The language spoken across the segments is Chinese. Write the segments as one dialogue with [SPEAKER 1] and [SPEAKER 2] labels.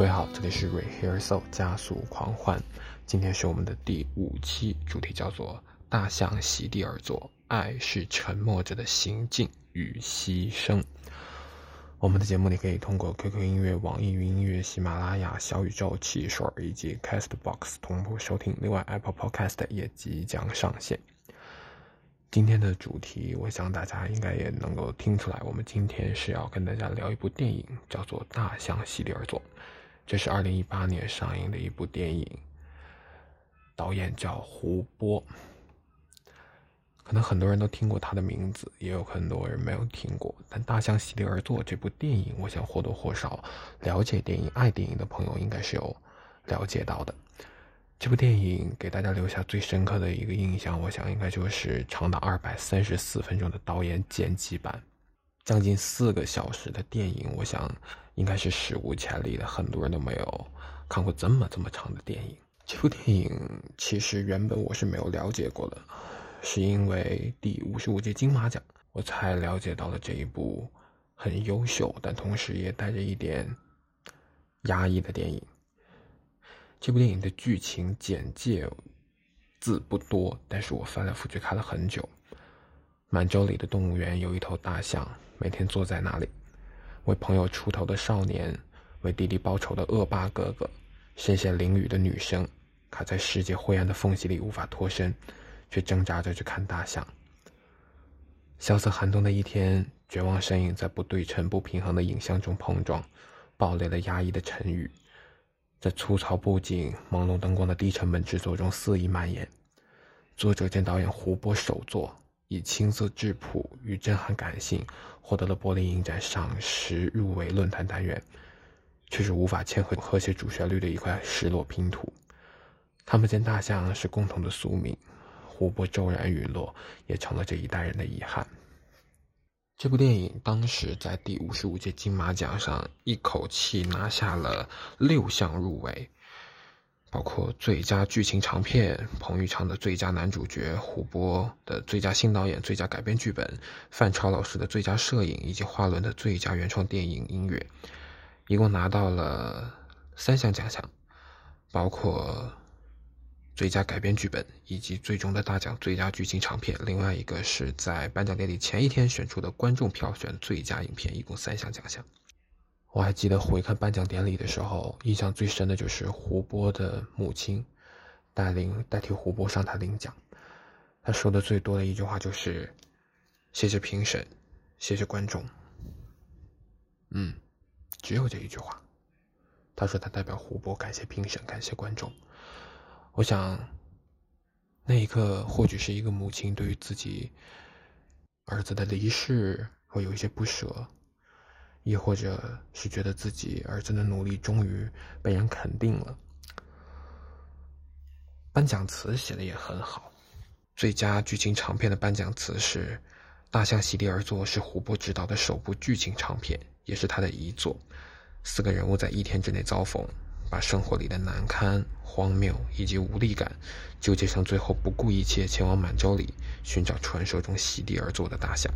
[SPEAKER 1] 各位好，这里是 Rehearsal 加速狂欢，今天是我们的第五期，主题叫做“大象席地而坐，爱是沉默着的行进与牺牲”。我们的节目你可以通过 QQ 音乐、网易云音乐、喜马拉雅、小宇宙、汽水以及 Castbox 同步收听，另外 Apple Podcast 也即将上线。今天的主题，我想大家应该也能够听出来，我们今天是要跟大家聊一部电影，叫做《大象席地而坐》。这是二零一八年上映的一部电影，导演叫胡波。可能很多人都听过他的名字，也有很多人没有听过。但《大象席地而坐》这部电影，我想或多或少了解电影、爱电影的朋友应该是有了解到的。这部电影给大家留下最深刻的一个印象，我想应该就是长达二百三十四分钟的导演剪辑版，将近四个小时的电影，我想应该是史无前例的，很多人都没有看过这么这么长的电影。这部电影其实原本我是没有了解过的，是因为第五十五届金马奖，我才了解到了这一部很优秀，但同时也带着一点压抑的电影。这部电影的剧情简介字不多，但是我翻来覆去看了很久。满洲里的动物园有一头大象，每天坐在那里，为朋友出头的少年，为弟弟报仇的恶霸哥哥，身陷囹圄的女生，卡在世界灰暗的缝隙里无法脱身，却挣扎着去看大象。萧瑟寒冬的一天，绝望身影在不对称、不平衡的影像中碰撞，爆裂了压抑的沉郁。在粗糙布景、朦胧灯光的低成本制作中肆意蔓延。作者兼导演胡波首作，以青涩质朴与震撼感性，获得了柏林影展赏识入围论坛单元，却是无法嵌合和谐主旋律的一块失落拼图。他们见大象是共同的宿命，胡波骤然陨落，也成了这一代人的遗憾。这部电影当时在第五十五届金马奖上一口气拿下了六项入围，包括最佳剧情长片、彭昱畅的最佳男主角、胡波的最佳新导演、最佳改编剧本、范超老师的最佳摄影以及华伦的最佳原创电影音乐，一共拿到了三项奖项，包括。最佳改编剧本以及最终的大奖最佳剧情长片，另外一个是在颁奖典礼前一天选出的观众票选最佳影片，一共三项奖项。我还记得回看颁奖典礼的时候，印象最深的就是胡波的母亲带领代替胡波上台领奖，他说的最多的一句话就是：“谢谢评审，谢谢观众。”嗯，只有这一句话。他说他代表胡波感谢评审，感谢观众。我想，那一刻或许是一个母亲对于自己儿子的离世会有一些不舍，亦或者是觉得自己儿子的努力终于被人肯定了。颁奖词写的也很好，最佳剧情长片的颁奖词是《大象席地而坐》，是胡波执导的首部剧情长片，也是他的遗作。四个人物在一天之内遭逢。把生活里的难堪、荒谬以及无力感纠结成最后不顾一切前往满洲里寻找传说中席地而坐的大象，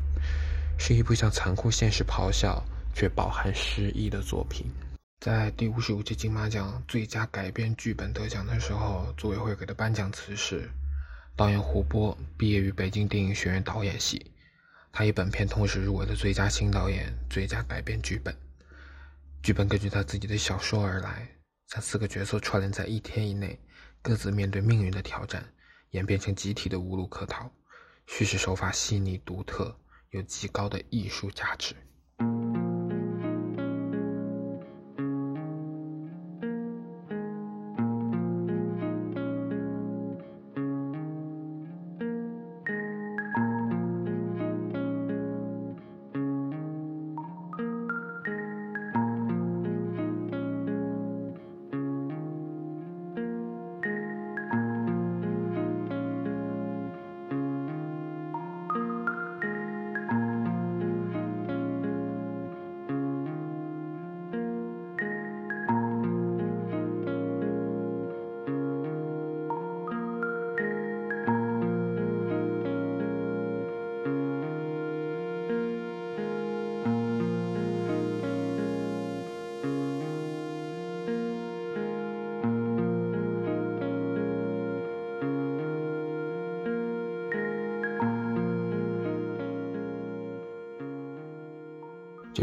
[SPEAKER 1] 是一部向残酷现实咆哮却饱含诗意的作品。在第五十五届金马奖最佳改编剧本得奖的时候，组委会给的颁奖词是：导演胡波毕业于北京电影学院导演系，他以本片同时入围了最佳新导演、最佳改编剧本。剧本根据他自己的小说而来。将四个角色串联在一天以内，各自面对命运的挑战，演变成集体的无路可逃。叙事手法细腻独特，有极高的艺术价值。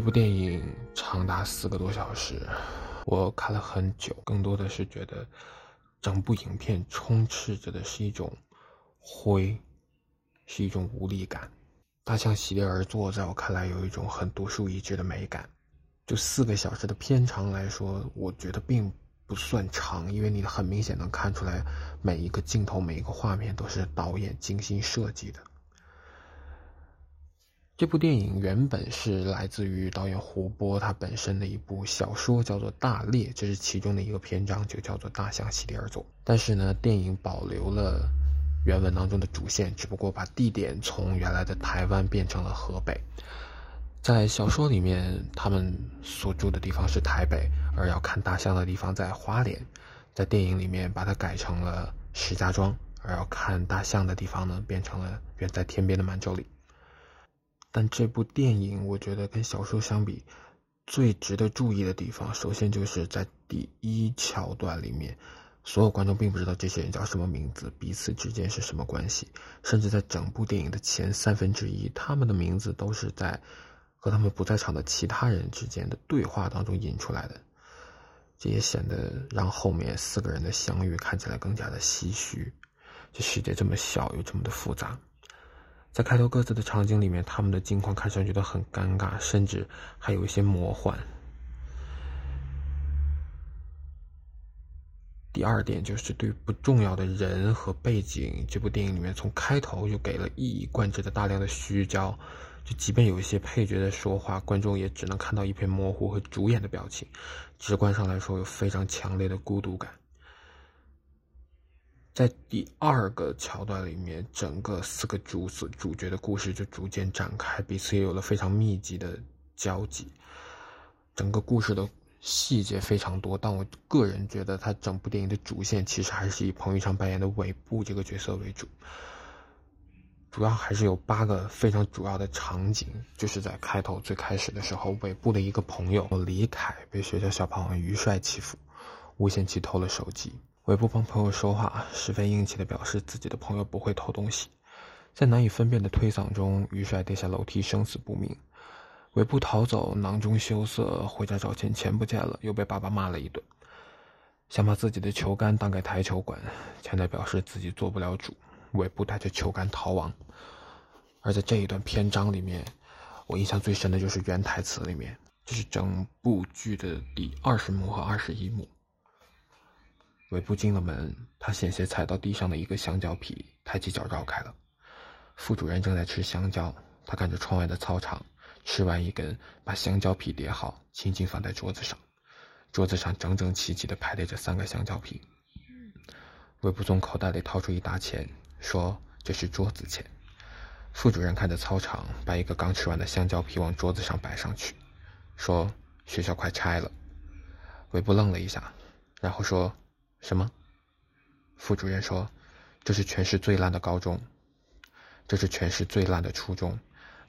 [SPEAKER 1] 这部电影长达四个多小时，我看了很久，更多的是觉得整部影片充斥着的是一种灰，是一种无力感。大象席地而坐，在我看来有一种很独树一帜的美感。就四个小时的片长来说，我觉得并不算长，因为你很明显能看出来每一个镜头、每一个画面都是导演精心设计的。这部电影原本是来自于导演胡波他本身的一部小说，叫做《大猎》，这是其中的一个篇章，就叫做《大象席地而坐》。但是呢，电影保留了原文当中的主线，只不过把地点从原来的台湾变成了河北。在小说里面，他们所住的地方是台北，而要看大象的地方在花莲。在电影里面，把它改成了石家庄，而要看大象的地方呢，变成了远在天边的满洲里。但这部电影，我觉得跟小说相比，最值得注意的地方，首先就是在第一桥段里面，所有观众并不知道这些人叫什么名字，彼此之间是什么关系，甚至在整部电影的前三分之一，他们的名字都是在和他们不在场的其他人之间的对话当中引出来的，这也显得让后面四个人的相遇看起来更加的唏嘘。这世界这么小，又这么的复杂。在开头各自的场景里面，他们的境况看上去都很尴尬，甚至还有一些魔幻。第二点就是对不重要的人和背景，这部电影里面从开头就给了一以贯之的大量的虚焦，就即便有一些配角在说话，观众也只能看到一片模糊和主演的表情，直观上来说有非常强烈的孤独感。在第二个桥段里面，整个四个主子主角的故事就逐渐展开，彼此也有了非常密集的交集。整个故事的细节非常多，但我个人觉得，他整部电影的主线其实还是以彭昱畅扮演的尾部这个角色为主。主要还是有八个非常主要的场景，就是在开头最开始的时候，尾部的一个朋友李凯被学校小胖王于帅欺负，诬陷其偷了手机。韦布帮朋友说话，十分硬气的表示自己的朋友不会偷东西。在难以分辨的推搡中，于帅跌下楼梯，生死不明。韦布逃走，囊中羞涩，回家找钱，钱不见了，又被爸爸骂了一顿。想把自己的球杆当给台球馆，钱袋表示自己做不了主。韦布带着球杆逃亡。而在这一段篇章里面，我印象最深的就是原台词里面，这是整部剧的第二十幕和二十一幕。韦布进了门，他险些踩到地上的一个香蕉皮，抬起脚绕开了。副主任正在吃香蕉，他看着窗外的操场，吃完一根，把香蕉皮叠好，轻轻放在桌子上。桌子上整整齐齐地排列着三个香蕉皮。韦布从口袋里掏出一沓钱，说：“这是桌子钱。”副主任看着操场，把一个刚吃完的香蕉皮往桌子上摆上去，说：“学校快拆了。”韦布愣了一下，然后说。什么？副主任说：“这是全市最烂的高中，这是全市最烂的初中。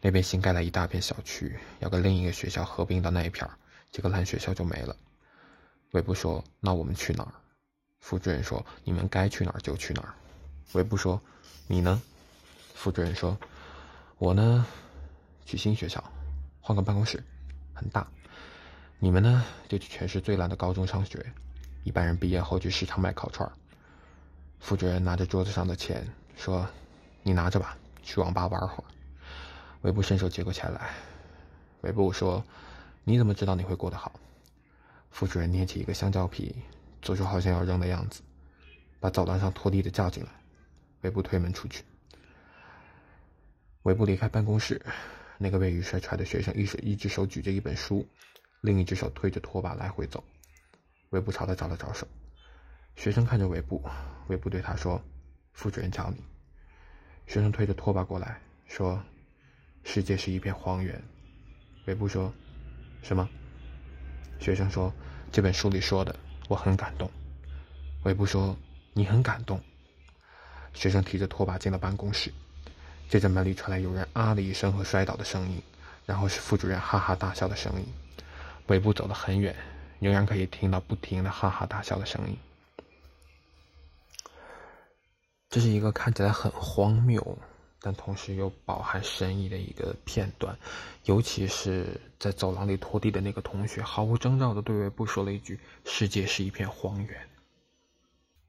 [SPEAKER 1] 那边新盖了一大片小区，要跟另一个学校合并到那一片，这个烂学校就没了。”韦布说：“那我们去哪儿？”副主任说：“你们该去哪儿就去哪儿。”韦布说：“你呢？”副主任说：“我呢，去新学校，换个办公室，很大。你们呢，就去全市最烂的高中上学。”一般人毕业后去市场买烤串儿副主任拿着桌子上的钱说：“你拿着吧，去网吧玩会儿。”韦布伸手接过钱来。韦布说：“你怎么知道你会过得好？”副主任捏起一个香蕉皮，做出好像要扔的样子，把走廊上拖地的叫进来。韦布推门出去。韦布离开办公室，那个被雨帅踹的学生一手一只手举着一本书，另一只手推着拖把来回走。韦布朝他招了招手，学生看着韦布，韦布对他说：“副主任叫你。”学生推着拖把过来，说：“世界是一片荒原。”韦布说：“什么？”学生说：“这本书里说的，我很感动。”韦布说：“你很感动。”学生提着拖把进了办公室，接着门里传来有人啊的一声和摔倒的声音，然后是副主任哈哈大笑的声音。韦布走了很远。仍然可以听到不停的哈哈大笑的声音。这是一个看起来很荒谬，但同时又饱含深意的一个片段。尤其是在走廊里拖地的那个同学，毫无征兆的对尾部说了一句：“世界是一片荒原。”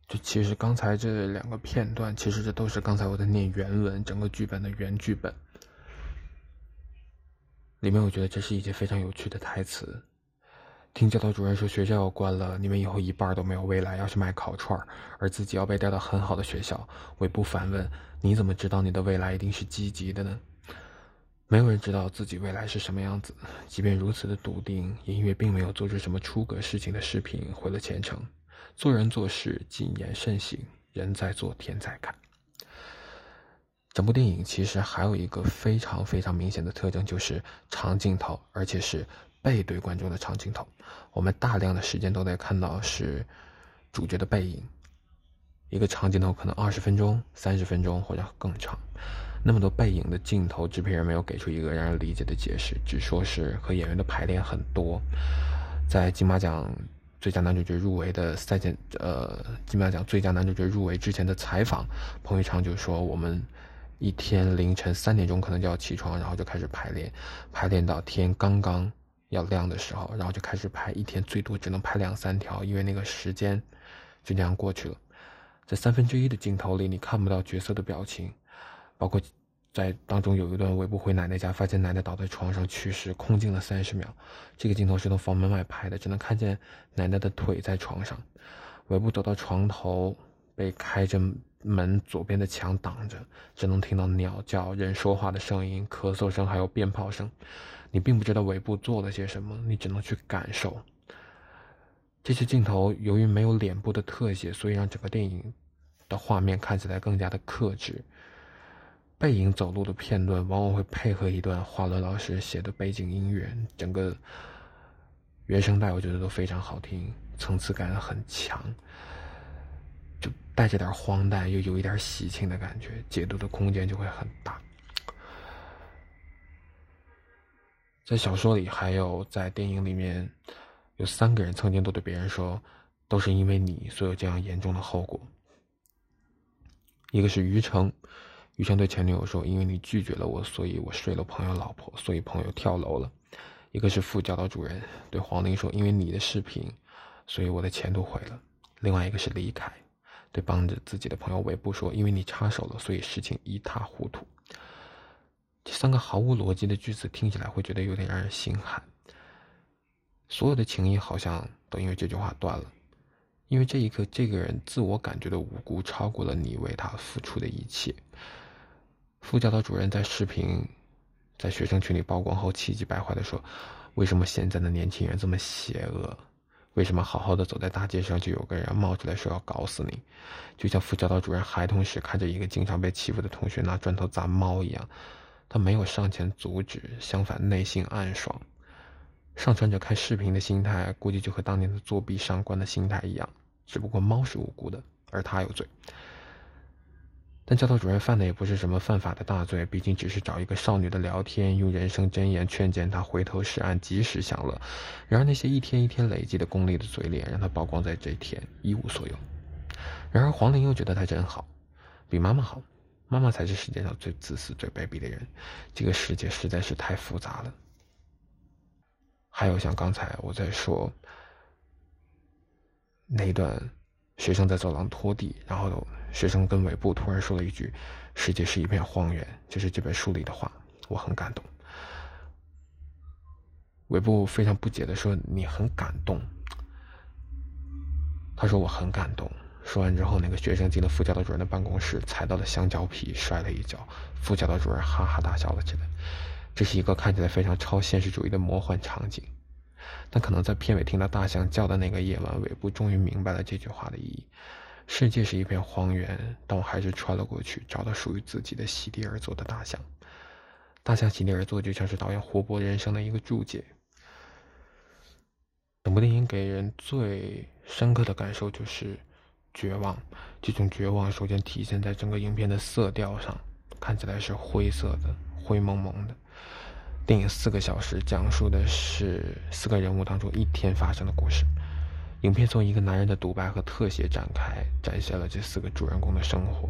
[SPEAKER 1] 就其实刚才这两个片段，其实这都是刚才我在念原文，整个剧本的原剧本里面，我觉得这是一节非常有趣的台词。听教导主任说学校要关了，你们以后一半都没有未来，要去卖烤串儿而自己要被调到很好的学校。我也不反问：你怎么知道你的未来一定是积极的呢？没有人知道自己未来是什么样子。即便如此的笃定，也因为并没有做出什么出格事情的视频毁了前程。做人做事谨言慎行，人在做天在看。整部电影其实还有一个非常非常明显的特征，就是长镜头，而且是。背对观众的长镜头，我们大量的时间都在看到是主角的背影。一个长镜头可能二十分钟、三十分钟或者更长，那么多背影的镜头，制片人没有给出一个让人理解的解释，只说是和演员的排练很多。在金马奖最佳男主角入围的赛前，呃，金马奖最佳男主角入围之前的采访，彭昱畅就说我们一天凌晨三点钟可能就要起床，然后就开始排练，排练到天刚刚。要亮的时候，然后就开始拍，一天最多只能拍两三条，因为那个时间就这样过去了。在三分之一的镜头里，你看不到角色的表情，包括在当中有一段尾部回奶奶家，发现奶奶倒在床上去世，空镜了三十秒。这个镜头是从房门外拍的，只能看见奶奶的腿在床上。尾部走到床头，被开着门左边的墙挡着，只能听到鸟叫、人说话的声音、咳嗽声，还有鞭炮声。你并不知道尾部做了些什么，你只能去感受。这些镜头由于没有脸部的特写，所以让整个电影的画面看起来更加的克制。背影走路的片段往往会配合一段华伦老师写的背景音乐，整个原声带我觉得都非常好听，层次感很强，就带着点荒诞，又有一点喜庆的感觉，解读的空间就会很大。在小说里，还有在电影里面，有三个人曾经都对别人说，都是因为你，所有这样严重的后果。一个是于成，于成对前女友说：“因为你拒绝了我，所以我睡了朋友老婆，所以朋友跳楼了。”一个是副教导主任对黄玲说：“因为你的视频，所以我的前途毁了。”另外一个是李凯对帮着自己的朋友韦布说：“因为你插手了，所以事情一塌糊涂。”这三个毫无逻辑的句子听起来会觉得有点让人心寒。所有的情谊好像都因为这句话断了，因为这一刻，这个人自我感觉的无辜超过了你为他付出的一切。副教导主任在视频在学生群里曝光后，气急败坏地说：“为什么现在的年轻人这么邪恶？为什么好好的走在大街上，就有个人冒出来说要搞死你？就像副教导主任孩童时看着一个经常被欺负的同学拿砖头砸猫一样。”他没有上前阻止，相反内心暗爽。上传者看视频的心态，估计就和当年的作弊上官的心态一样，只不过猫是无辜的，而他有罪。但教导主任犯的也不是什么犯法的大罪，毕竟只是找一个少女的聊天，用人生箴言劝谏她回头是岸，及时享乐。然而那些一天一天累积的功利的嘴脸，让他曝光在这天一无所有。然而黄玲又觉得他真好，比妈妈好。妈妈才是世界上最自私、最卑鄙的人。这个世界实在是太复杂了。还有像刚才我在说那一段，学生在走廊拖地，然后学生跟尾部突然说了一句：“世界是一片荒原。”就是这本书里的话，我很感动。尾部非常不解的说：“你很感动？”他说：“我很感动。”说完之后，那个学生进了副教导主任的办公室，踩到了香蕉皮，摔了一跤。副教导主任哈哈大笑了起来。这是一个看起来非常超现实主义的魔幻场景，但可能在片尾听到大象叫的那个夜晚，尾部终于明白了这句话的意义：世界是一片荒原，但我还是穿了过去，找到属于自己的席地而坐的大象。大象席地而坐，就像是导演活泼人生的一个注解。整部电影给人最深刻的感受就是。绝望，这种绝望首先体现在整个影片的色调上，看起来是灰色的、灰蒙蒙的。电影四个小时，讲述的是四个人物当中一天发生的故事。影片从一个男人的独白和特写展开，展现了这四个主人公的生活。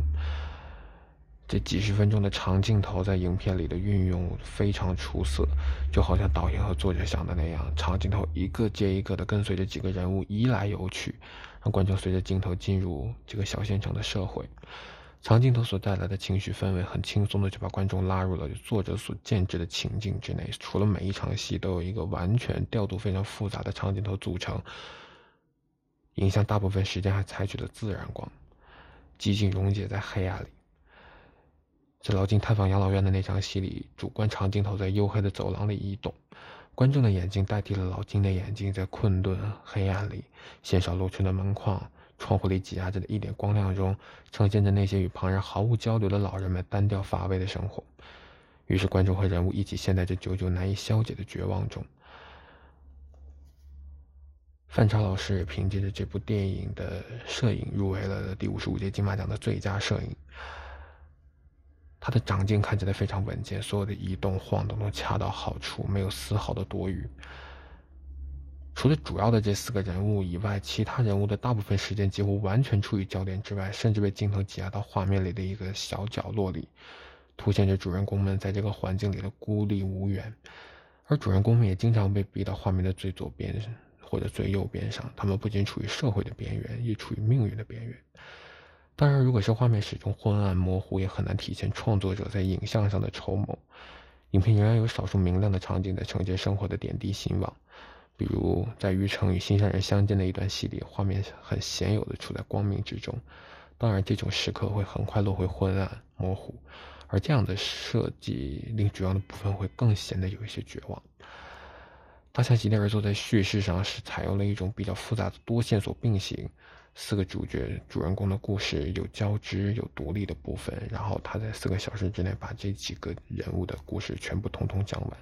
[SPEAKER 1] 这几十分钟的长镜头在影片里的运用非常出色，就好像导演和作者想的那样，长镜头一个接一个的跟随着几个人物移来游去，让观众随着镜头进入这个小县城的社会。长镜头所带来的情绪氛围，很轻松的就把观众拉入了作者所建制的情境之内。除了每一场戏都有一个完全调度非常复杂的长镜头组成，影像大部分时间还采取了自然光，寂静溶解在黑暗里。在老金探访养老院的那场戏里，主观长镜头在黝黑的走廊里移动，观众的眼睛代替了老金的眼睛，在困顿黑暗里，鲜少露出的门框。窗户里挤压着的一点光亮中，呈现着那些与旁人毫无交流的老人们单调乏味的生活。于是，观众和人物一起陷在这久久难以消解的绝望中。范超老师也凭借着这部电影的摄影入围了第五十五届金马奖的最佳摄影。他的长镜看起来非常稳健，所有的移动晃动都恰到好处，没有丝毫的多余。除了主要的这四个人物以外，其他人物的大部分时间几乎完全处于焦点之外，甚至被镜头挤压到画面里的一个小角落里，凸显着主人公们在这个环境里的孤立无援。而主人公们也经常被逼到画面的最左边或者最右边上，他们不仅处于社会的边缘，也处于命运的边缘。当然，如果是画面始终昏暗模糊，也很难体现创作者在影像上的筹谋。影片仍然有少数明亮的场景在承接生活的点滴兴亡。比如在于城与心上人相见的一段戏里，画面很鲜有的处在光明之中。当然，这种时刻会很快落回昏暗模糊，而这样的设计令主要的部分会更显得有一些绝望。大象席地而坐在叙事上是采用了一种比较复杂的多线索并行，四个主角主人公的故事有交织有独立的部分，然后他在四个小时之内把这几个人物的故事全部统统讲完。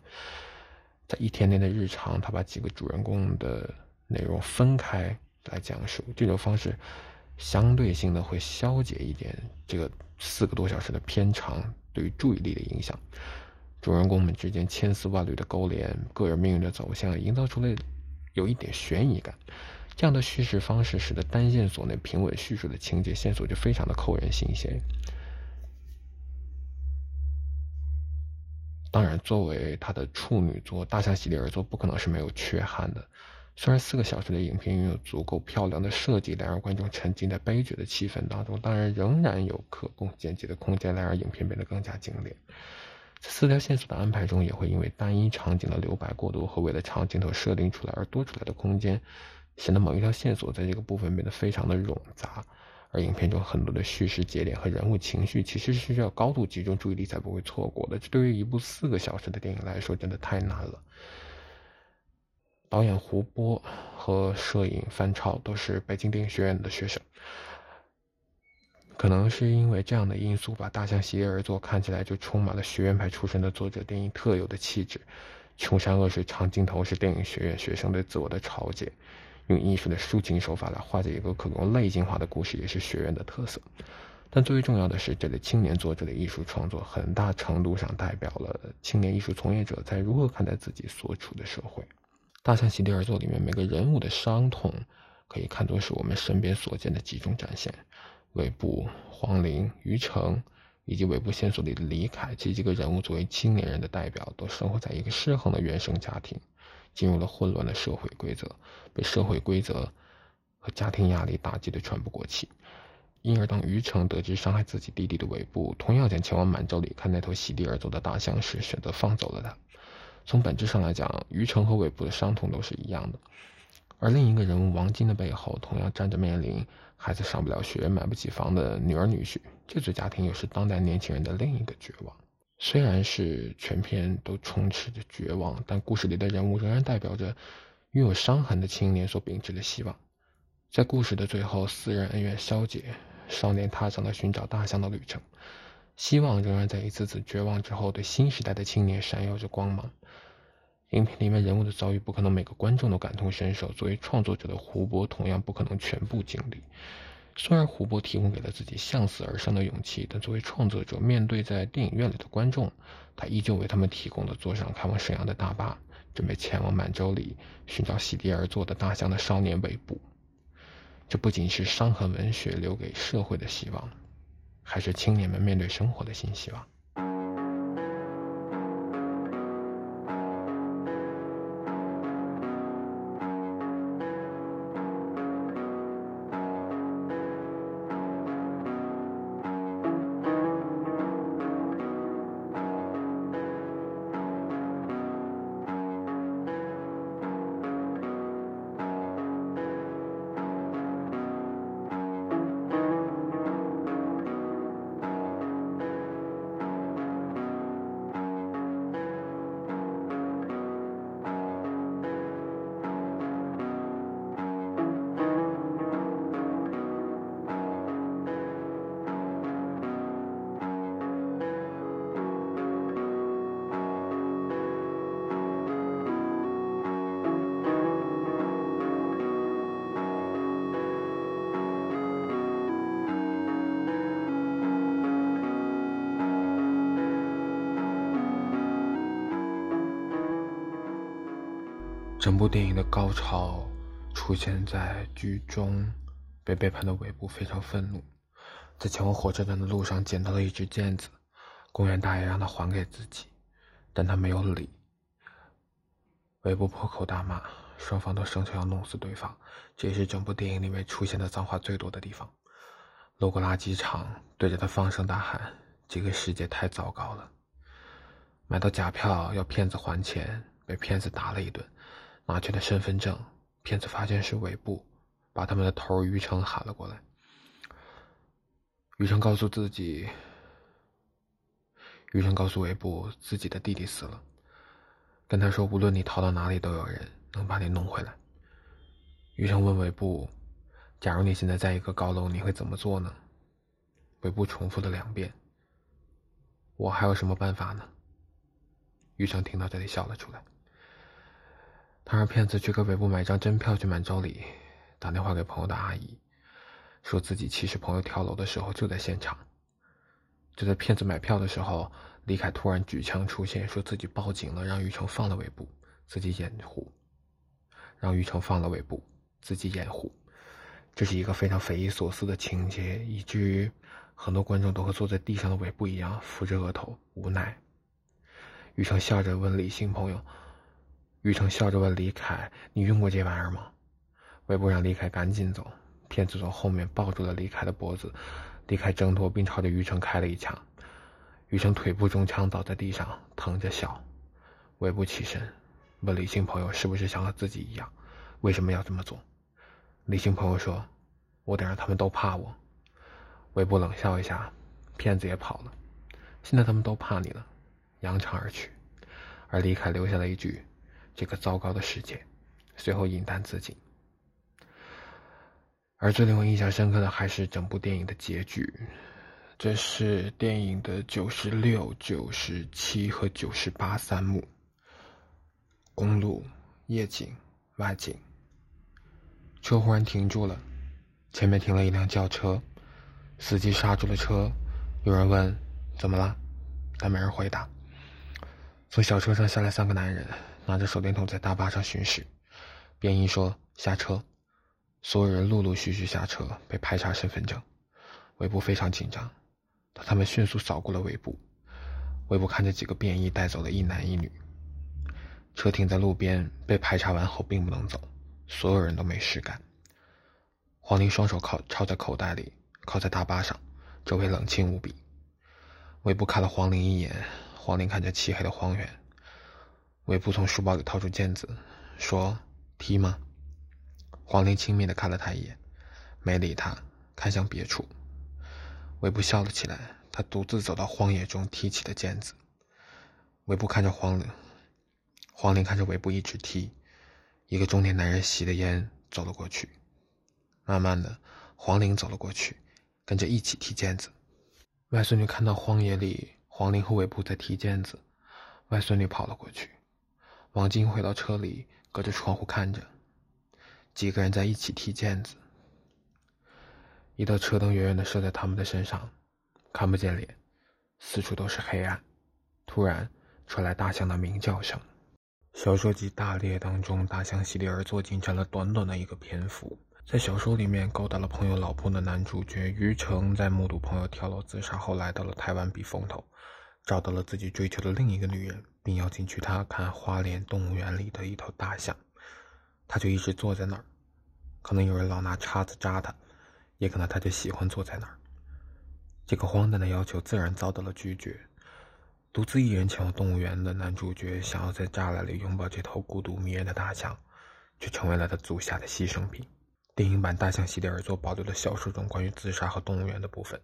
[SPEAKER 1] 在一天内的日常，他把几个主人公的内容分开来讲述，这种方式相对性的会消解一点这个四个多小时的片长对于注意力的影响。主人公们之间千丝万缕的勾连，个人命运的走向，营造出了有一点悬疑感。这样的叙事方式，使得单线索内平稳叙述的情节线索就非常的扣人心弦。当然，作为他的处女作《大象席地而坐》，不可能是没有缺憾的。虽然四个小时的影片拥有足够漂亮的设计来让观众沉浸在悲剧的气氛当中，当然仍然有可供剪辑的空间来让影片变得更加精炼。在四条线索的安排中，也会因为单一场景的留白过多和为了长镜头设定出来而多出来的空间，显得某一条线索在这个部分变得非常的冗杂。而影片中很多的叙事节点和人物情绪，其实是需要高度集中注意力才不会错过的。这对于一部四个小时的电影来说，真的太难了。导演胡波和摄影范超都是北京电影学院的学生，可能是因为这样的因素，把《大象席地而坐》看起来就充满了学院派出身的作者电影特有的气质。穷山恶水长镜头是电影学院学生对自我的嘲解。用艺术的抒情手法来化解一个可供类型化的故事，也是学院的特色。但最为重要的是，这类青年作者的艺术创作，很大程度上代表了青年艺术从业者在如何看待自己所处的社会。《大象席地而坐》里面每个人物的伤痛，可以看作是我们身边所见的几种展现：尾部、黄龄、于成，以及尾部线索里的李凯，这几个人物作为青年人的代表，都生活在一个失衡的原生家庭。进入了混乱的社会规则，被社会规则和家庭压力打击的喘不过气。因而，当于成得知伤害自己弟弟的尾部同样想前往满洲里看那头席地而坐的大象时，选择放走了他。从本质上来讲，于成和尾部的伤痛都是一样的。而另一个人物王晶的背后，同样站着面临孩子上不了学、买不起房的女儿女婿，这组家庭又是当代年轻人的另一个绝望。虽然是全片都充斥着绝望，但故事里的人物仍然代表着拥有伤痕的青年所秉持的希望。在故事的最后，私人恩怨消解，少年踏上了寻找大象的旅程，希望仍然在一次次绝望之后，对新时代的青年闪耀着光芒。影片里面人物的遭遇不可能每个观众都感同身受，作为创作者的胡波同样不可能全部经历。虽然胡波提供给了自己向死而生的勇气，但作为创作者，面对在电影院里的观众，他依旧为他们提供了坐上开往沈阳的大巴，准备前往满洲里寻找席地而坐的大象的少年尾部。这不仅是伤痕文学留给社会的希望，还是青年们面对生活的新希望？整部电影的高潮出现在剧中，被背叛的尾部非常愤怒，在前往火车站的路上捡到了一支剑子，公园大爷让他还给自己，但他没有理。尾部破口大骂，双方都声称要弄死对方，这也是整部电影里面出现的脏话最多的地方。路过垃圾场，对着他放声大喊：“这个世界太糟糕了！”买到假票要骗子还钱，被骗子打了一顿。拿去的身份证，骗子发现是尾部，把他们的头于成喊了过来。于成告诉自己，于成告诉尾部自己的弟弟死了，跟他说无论你逃到哪里，都有人能把你弄回来。于成问尾部：“假如你现在在一个高楼，你会怎么做呢？”尾部重复了两遍：“我还有什么办法呢？”于成听到这里笑了出来。他让骗子去给尾部买张真票去满洲里，打电话给朋友的阿姨，说自己其实朋友跳楼的时候就在现场。就在骗子买票的时候，李凯突然举枪出现，说自己报警了，让于成放了尾部，自己掩护。让于成放了尾部，自己掩护，这是一个非常匪夷所思的情节，以至于很多观众都和坐在地上的尾部一样，扶着额头无奈。于成笑着问李姓朋友。于成笑着问李凯：“你用过这玩意儿吗？”韦布让李凯赶紧走，骗子从后面抱住了李凯的脖子，李凯挣脱并朝着于成开了一枪，于成腿部中枪倒在地上，疼着笑。韦布起身，问李姓朋友：“是不是像他自己一样？为什么要这么做？”李姓朋友说：“我得让他们都怕我。”韦布冷笑一下，骗子也跑了。现在他们都怕你了，扬长而去，而李凯留下了一句。这个糟糕的世界，随后饮弹自尽。而最令我印象深刻的还是整部电影的结局。这是电影的九十六、九十七和九十八三幕。公路夜景、外景。车忽然停住了，前面停了一辆轿车，司机刹住了车。有人问：“怎么了？”但没人回答。从小车上下来三个男人。拿着手电筒在大巴上巡视，便衣说下车，所有人陆陆续续下车，被排查身份证。尾部非常紧张，但他们迅速扫过了尾部。尾部看着几个便衣带走了一男一女。车停在路边，被排查完后并不能走，所有人都没事干。黄玲双手靠抄在口袋里，靠在大巴上，周围冷清无比。尾部看了黄玲一眼，黄玲看着漆黑的荒原。尾部从书包里掏出毽子，说：“踢吗？”黄玲轻蔑的看了他一眼，没理他，看向别处。尾部笑了起来，他独自走到荒野中，踢起了毽子。尾部看着黄玲，黄玲看着尾部一直踢。一个中年男人吸的烟走了过去，慢慢的，黄玲走了过去，跟着一起踢毽子。外孙女看到荒野里黄玲和尾部在踢毽子，外孙女跑了过去。王晶回到车里，隔着窗户看着几个人在一起踢毽子。一道车灯远远的射在他们的身上，看不见脸，四处都是黑暗。突然传来大象的鸣叫声。小说集《大猎》当中，大象席地而坐，仅占了短短的一个篇幅，在小说里面勾搭了朋友老婆的男主角于成，在目睹朋友跳楼自杀后，来到了台湾避风头，找到了自己追求的另一个女人，并邀请去他看花莲动物园里的一头大象。他就一直坐在那儿，可能有人老拿叉子扎他，也可能他就喜欢坐在那儿。这个荒诞的要求自然遭到了拒绝。独自一人前往动物园的男主角，想要在栅栏里拥抱这头孤独迷人的大象，却成为了他足下的牺牲品。电影版《大象席地而坐》保留了小说中关于自杀和动物园的部分，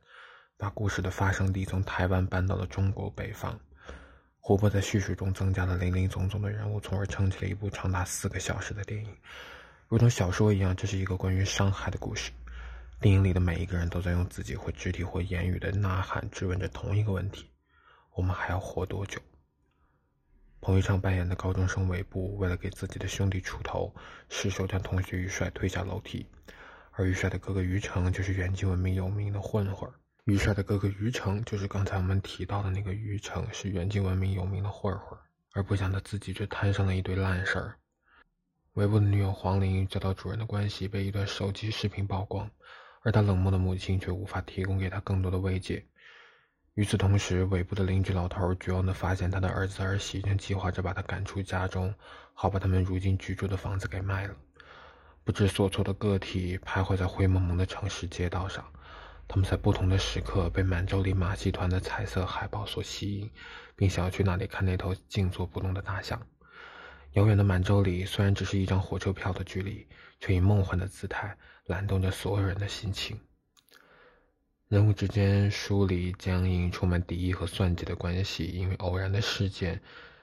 [SPEAKER 1] 把故事的发生地从台湾搬到了中国北方。活泼在叙述中增加了林林总总的人物，从而撑起了一部长达四个小时的电影。如同小说一样，这是一个关于伤害的故事。电影里的每一个人都在用自己或肢体或言语的呐喊质问着同一个问题：我们还要活多久？彭昱畅扮演的高中生韦布，为了给自己的兄弟出头，失手将同学于帅推下楼梯。而于帅的哥哥于成，就是远近闻名有名的混混。于帅的哥哥于成，就是刚才我们提到的那个于成，是远近闻名有名的混混。而不想他自己却摊上了一堆烂事儿。韦布的女友黄玲与教导主任的关系被一段手机视频曝光，而他冷漠的母亲却无法提供给他更多的慰藉。与此同时，尾部的邻居老头绝望地发现，他的儿子儿媳正计划着把他赶出家中，好把他们如今居住的房子给卖了。不知所措的个体徘徊在灰蒙蒙的城市街道上，他们在不同的时刻被满洲里马戏团的彩色海报所吸引，并想要去那里看那头静坐不动的大象。遥远的满洲里虽然只是一张火车票的距离，却以梦幻的姿态揽动着所有人的心情。人物之间疏离、僵硬、充满敌意和算计的关系，因为偶然的事件，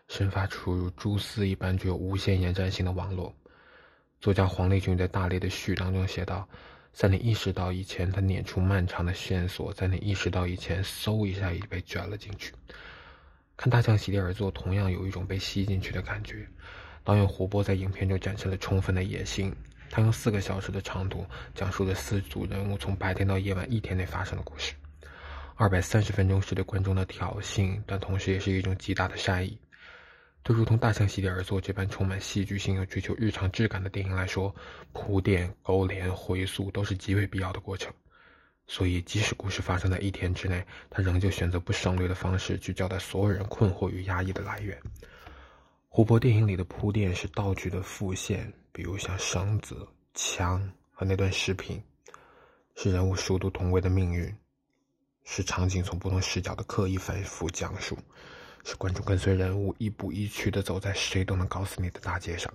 [SPEAKER 1] 生发出如蛛丝一般具有无限延展性的网络。作家黄立群在大力的序当中写道：“在你意识到以前，他捻出漫长的线索；在你意识到以前，嗖一下已被卷了进去。”看大象席地而坐，同样有一种被吸进去的感觉。导演胡波在影片中展示了充分的野心。他用四个小时的长度讲述了四组人物从白天到夜晚一天内发生的故事。二百三十分钟是对观众的挑衅，但同时也是一种极大的善意。对如同《大象席地而坐》这般充满戏剧性又追求日常质感的电影来说，铺垫、勾连、回溯都是极为必要的过程。所以，即使故事发生在一天之内，他仍旧选择不省略的方式去交代所有人困惑与压抑的来源。湖泊电影里的铺垫是道具的复现。比如像绳子、枪和那段视频，是人物殊途同归的命运，是场景从不同视角的刻意反复讲述，是观众跟随人物一步一趋的走在谁都能告诉你的大街上。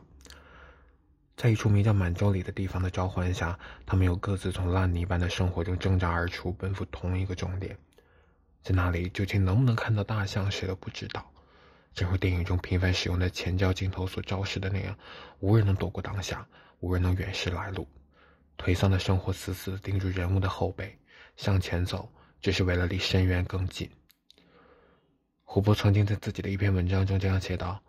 [SPEAKER 1] 在一处名叫满洲里的地方的召唤下，他们又各自从烂泥般的生活中挣扎而出，奔赴同一个终点。在那里，究竟能不能看到大象，谁都不知道。正如电影中频繁使用的前焦镜头所昭示的那样，无人能躲过当下，无人能远视来路。颓丧的生活死死盯住人物的后背，向前走，只是为了离深渊更近。胡波曾经在自己的一篇文章中这样写道：“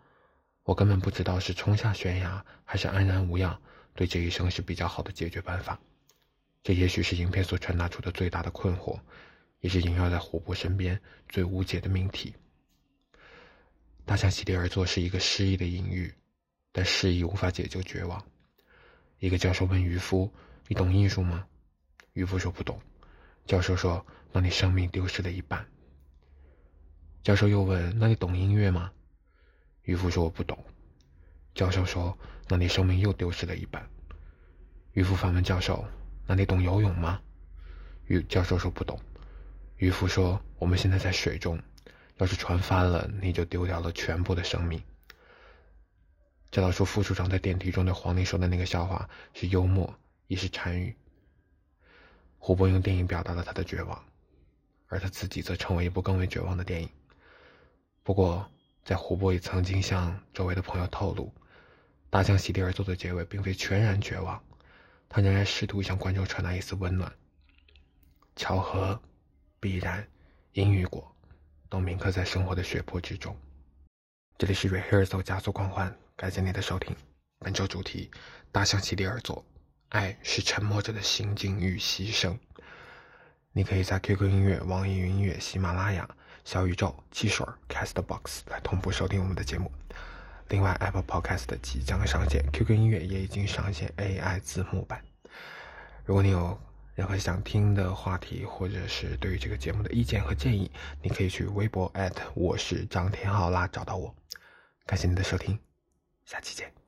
[SPEAKER 1] 我根本不知道是冲下悬崖，还是安然无恙，对这一生是比较好的解决办法。这也许是影片所传达出的最大的困惑，也是萦绕在胡波身边最无解的命题。”大象席地而坐是一个诗意的隐喻，但诗意无法解救绝望。一个教授问渔夫：“你懂艺术吗？”渔夫说：“不懂。”教授说：“那你生命丢失了一半。”教授又问：“那你懂音乐吗？”渔夫说：“我不懂。”教授说：“那你生命又丢失了一半。”渔夫反问教授：“那你懂游泳吗？”渔教授说：“不懂。”渔夫说：“我们现在在水中。”要是船翻了，你就丢掉了全部的生命。教导处副处长在电梯中对黄玲说的那个笑话是幽默，也是禅语。胡波用电影表达了他的绝望，而他自己则成为一部更为绝望的电影。不过，在胡波也曾经向周围的朋友透露，大象席地而坐的结尾并非全然绝望，他仍然试图向观众传达一丝温暖。巧合，必然，因与果。都铭刻在生活的血泊之中。这里是 Rehearsal 加速狂欢，感谢你的收听。本周主题：大象席地而坐，爱是沉默者的心境与牺牲。你可以在 QQ 音乐、网易云音乐、喜马拉雅、小宇宙、汽水、Castbox 来同步收听我们的节目。另外，Apple Podcast 即将上线，QQ 音乐也已经上线 AI 字幕版。如果你有任何想听的话题，或者是对于这个节目的意见和建议，你可以去微博我是张天浩啦找到我。感谢你的收听，下期见。